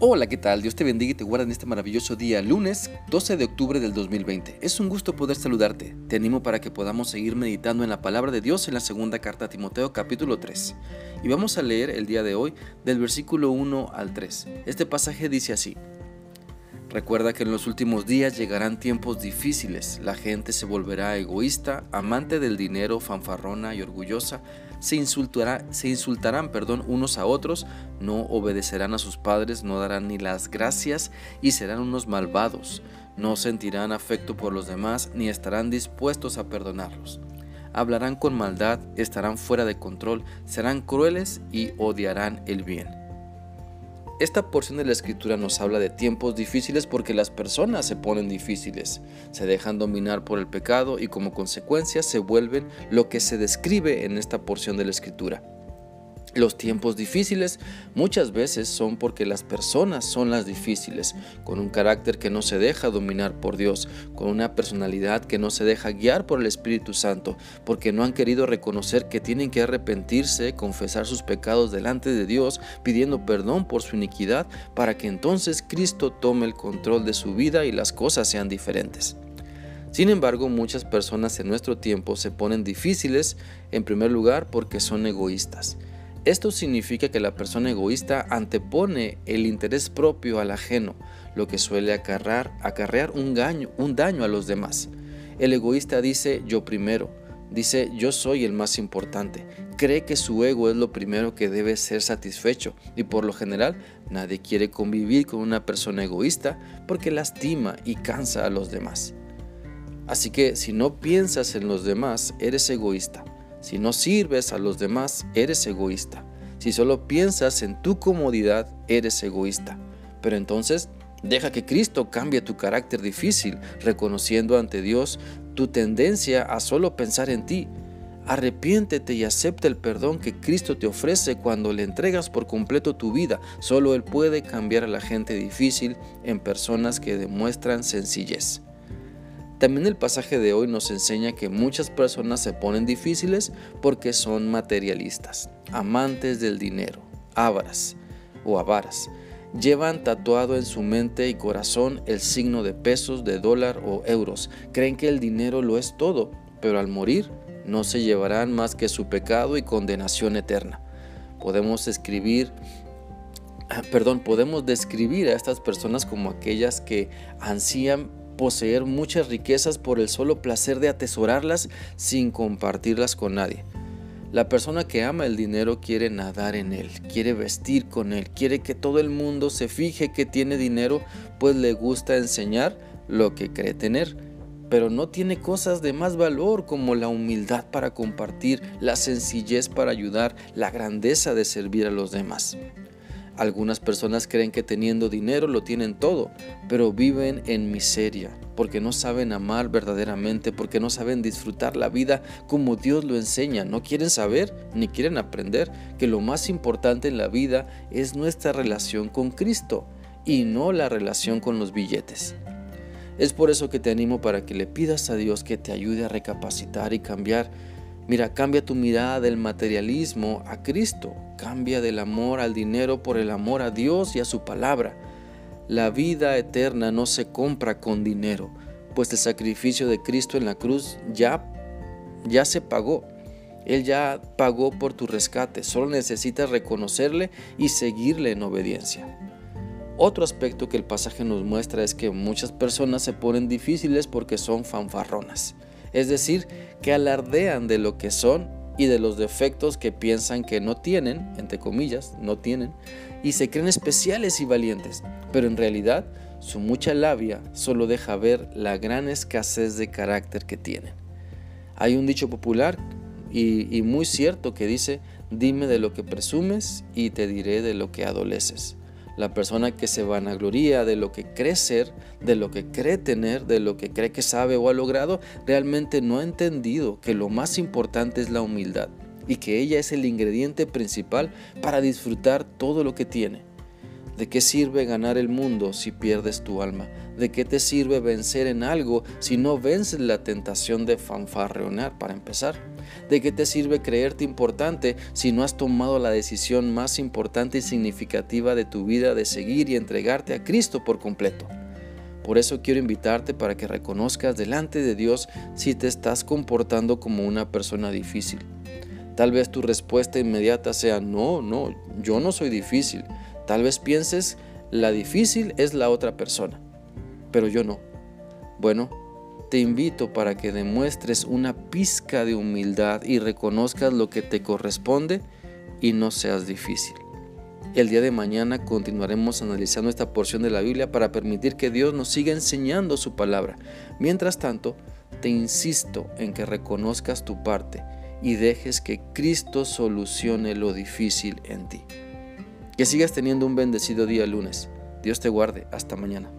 Hola, ¿qué tal? Dios te bendiga y te guarda en este maravilloso día, lunes 12 de octubre del 2020. Es un gusto poder saludarte. Te animo para que podamos seguir meditando en la palabra de Dios en la segunda carta a Timoteo capítulo 3. Y vamos a leer el día de hoy del versículo 1 al 3. Este pasaje dice así. Recuerda que en los últimos días llegarán tiempos difíciles, la gente se volverá egoísta, amante del dinero, fanfarrona y orgullosa, se, se insultarán perdón, unos a otros, no obedecerán a sus padres, no darán ni las gracias y serán unos malvados, no sentirán afecto por los demás ni estarán dispuestos a perdonarlos. Hablarán con maldad, estarán fuera de control, serán crueles y odiarán el bien. Esta porción de la escritura nos habla de tiempos difíciles porque las personas se ponen difíciles, se dejan dominar por el pecado y como consecuencia se vuelven lo que se describe en esta porción de la escritura. Los tiempos difíciles muchas veces son porque las personas son las difíciles, con un carácter que no se deja dominar por Dios, con una personalidad que no se deja guiar por el Espíritu Santo, porque no han querido reconocer que tienen que arrepentirse, confesar sus pecados delante de Dios, pidiendo perdón por su iniquidad, para que entonces Cristo tome el control de su vida y las cosas sean diferentes. Sin embargo, muchas personas en nuestro tiempo se ponen difíciles, en primer lugar, porque son egoístas. Esto significa que la persona egoísta antepone el interés propio al ajeno, lo que suele acarrear, un daño a los demás. El egoísta dice yo primero, dice yo soy el más importante, cree que su ego es lo primero que debe ser satisfecho y por lo general nadie quiere convivir con una persona egoísta porque lastima y cansa a los demás. Así que si no piensas en los demás, eres egoísta. Si no sirves a los demás, eres egoísta. Si solo piensas en tu comodidad, eres egoísta. Pero entonces, deja que Cristo cambie tu carácter difícil, reconociendo ante Dios tu tendencia a solo pensar en ti. Arrepiéntete y acepta el perdón que Cristo te ofrece cuando le entregas por completo tu vida. Solo Él puede cambiar a la gente difícil en personas que demuestran sencillez. También el pasaje de hoy nos enseña que muchas personas se ponen difíciles porque son materialistas, amantes del dinero, avaras o avaras. Llevan tatuado en su mente y corazón el signo de pesos, de dólar o euros. Creen que el dinero lo es todo, pero al morir no se llevarán más que su pecado y condenación eterna. Podemos escribir ah, perdón, podemos describir a estas personas como aquellas que ansían poseer muchas riquezas por el solo placer de atesorarlas sin compartirlas con nadie. La persona que ama el dinero quiere nadar en él, quiere vestir con él, quiere que todo el mundo se fije que tiene dinero, pues le gusta enseñar lo que cree tener. Pero no tiene cosas de más valor como la humildad para compartir, la sencillez para ayudar, la grandeza de servir a los demás. Algunas personas creen que teniendo dinero lo tienen todo, pero viven en miseria, porque no saben amar verdaderamente, porque no saben disfrutar la vida como Dios lo enseña. No quieren saber ni quieren aprender que lo más importante en la vida es nuestra relación con Cristo y no la relación con los billetes. Es por eso que te animo para que le pidas a Dios que te ayude a recapacitar y cambiar Mira, cambia tu mirada del materialismo a Cristo. Cambia del amor al dinero por el amor a Dios y a su palabra. La vida eterna no se compra con dinero, pues el sacrificio de Cristo en la cruz ya, ya se pagó. Él ya pagó por tu rescate, solo necesitas reconocerle y seguirle en obediencia. Otro aspecto que el pasaje nos muestra es que muchas personas se ponen difíciles porque son fanfarronas es decir, que alardean de lo que son y de los defectos que piensan que no tienen, entre comillas, no tienen, y se creen especiales y valientes, pero en realidad su mucha labia solo deja ver la gran escasez de carácter que tienen. Hay un dicho popular y, y muy cierto que dice, dime de lo que presumes y te diré de lo que adoleces. La persona que se vanagloria de lo que cree ser, de lo que cree tener, de lo que cree que sabe o ha logrado, realmente no ha entendido que lo más importante es la humildad y que ella es el ingrediente principal para disfrutar todo lo que tiene. ¿De qué sirve ganar el mundo si pierdes tu alma? ¿De qué te sirve vencer en algo si no vences la tentación de fanfarreonar para empezar? ¿De qué te sirve creerte importante si no has tomado la decisión más importante y significativa de tu vida de seguir y entregarte a Cristo por completo? Por eso quiero invitarte para que reconozcas delante de Dios si te estás comportando como una persona difícil. Tal vez tu respuesta inmediata sea, no, no, yo no soy difícil. Tal vez pienses, la difícil es la otra persona, pero yo no. Bueno, te invito para que demuestres una pizca de humildad y reconozcas lo que te corresponde y no seas difícil. El día de mañana continuaremos analizando esta porción de la Biblia para permitir que Dios nos siga enseñando su palabra. Mientras tanto, te insisto en que reconozcas tu parte y dejes que Cristo solucione lo difícil en ti. Que sigas teniendo un bendecido día lunes. Dios te guarde. Hasta mañana.